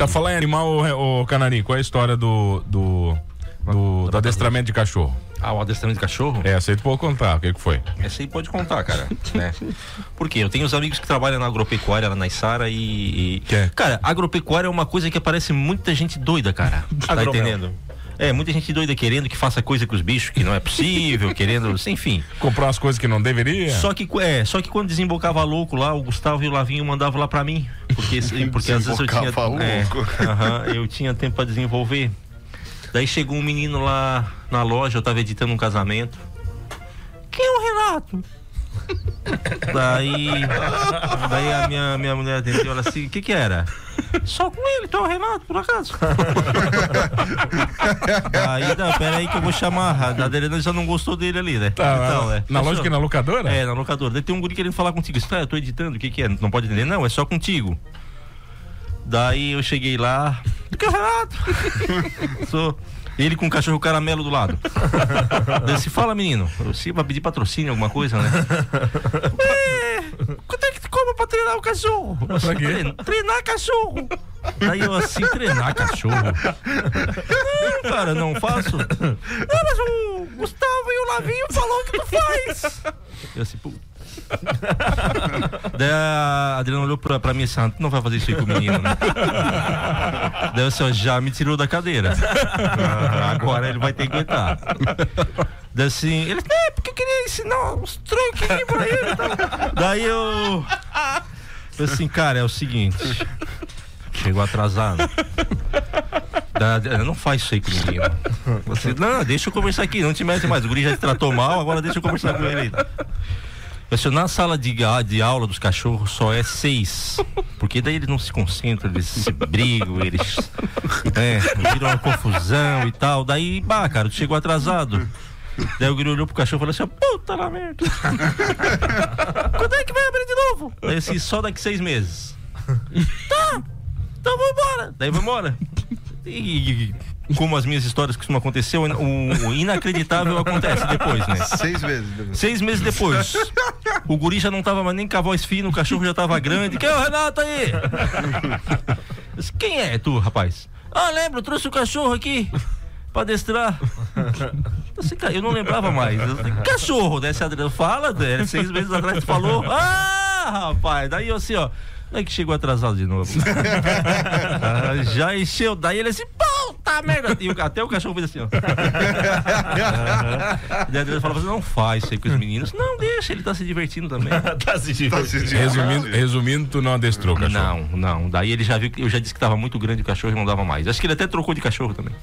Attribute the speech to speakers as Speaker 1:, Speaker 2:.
Speaker 1: Tá falando em animal, o, Canarim, qual é a história do, do, do, do adestramento de cachorro?
Speaker 2: Ah, o adestramento de cachorro?
Speaker 1: É, essa aí tu pode contar, o que, que foi?
Speaker 2: Essa aí pode contar, cara. né? Porque eu tenho os amigos que trabalham na agropecuária lá na Isara e. e...
Speaker 1: Que?
Speaker 2: Cara, agropecuária é uma coisa que aparece muita gente doida, cara. tá entendendo? É, muita gente doida querendo que faça coisa com os bichos que não é possível, querendo, enfim.
Speaker 1: Comprar umas coisas que não deveria?
Speaker 2: Só que, é, só que quando desembocava louco lá, o Gustavo e o Lavinho mandavam lá pra mim. Porque, porque às vezes eu tinha. É,
Speaker 3: louco.
Speaker 2: aham, eu tinha tempo pra desenvolver. Daí chegou um menino lá na loja, eu tava editando um casamento. Quem é o Renato? Daí, daí a minha, minha mulher atendeu ela assim, o que que era? Só com ele, então Renato, por acaso. Aí, não, pera aí que eu vou chamar. A Adelina já não gostou dele ali, né?
Speaker 1: Tá,
Speaker 2: Então, é.
Speaker 1: na que na locadora?
Speaker 2: É, na locadora. Daí tem um guri querendo falar contigo. Isso, eu tô editando, o que que é? Não pode entender? Não, é só contigo. Daí eu cheguei lá. Do que é o Renato? Sou. Ele com o cachorro caramelo do lado. Se fala, menino. Você vai pedir patrocínio, alguma coisa, né? É, quanto é que tu cobra pra treinar o cachorro?
Speaker 1: Pra quê?
Speaker 2: Trein- Treinar cachorro. Daí eu assim, treinar cachorro. Não, cara, não faço. Não, mas o Gustavo e o Lavinho falou que tu faz. Eu assim, pô. Daí a Adriana olhou pra, pra mim assim, "Ah, tu não vai fazer isso aí com o menino, né? Daí eu assim, já me tirou da cadeira. Ah, Agora ele vai ter que aguentar. Daí assim, ele, é, porque eu queria ensinar uns truques pra ele e tal. Daí eu. Eu assim, cara, é o seguinte. Chegou atrasado. Da- não faz isso aí com o menino. Você, não, deixa eu conversar aqui, não te mete mais. O guri já te tratou mal, agora deixa eu conversar com ele assim, na sala de, de aula dos cachorros só é seis. Porque daí eles não se concentram, eles se brigam, eles é, viram uma confusão e tal. Daí, bah, cara, tu chegou atrasado. Daí o guri olhou pro cachorro e falou assim: puta lá merda. Quando é que vai abrir de novo? Daí assim, só daqui seis meses. Tá, então vamos embora. Daí vamos embora. E, e como as minhas histórias costumam acontecer, o, o inacreditável acontece depois, né?
Speaker 3: Seis vezes. depois.
Speaker 2: Seis meses depois, o guri já não tava mais nem com a voz fina, o cachorro já tava grande. Quem é o Renato aí? Quem é tu, rapaz? Ah, lembro, trouxe o cachorro aqui pra adestrar. Eu, disse, "Cara, eu não lembrava mais. Cachorro, né? Se a Adriana fala, né? seis meses atrás tu falou. Ah, rapaz, daí eu assim, ó. Daí que chegou atrasado de novo. Ah, já encheu. Daí ele assim, puta merda. E o- até o cachorro fez assim, ó. A Adriana falava assim, não faz isso aí com os meninos. Não, deixa, ele tá se divertindo também.
Speaker 4: tá se
Speaker 3: Tá divertindo.
Speaker 1: Resumindo, resumindo, tu não adestrou, cachorro.
Speaker 2: Não, não. Daí ele já viu que eu já disse que tava muito grande o cachorro e não dava mais. Acho que ele até trocou de cachorro também.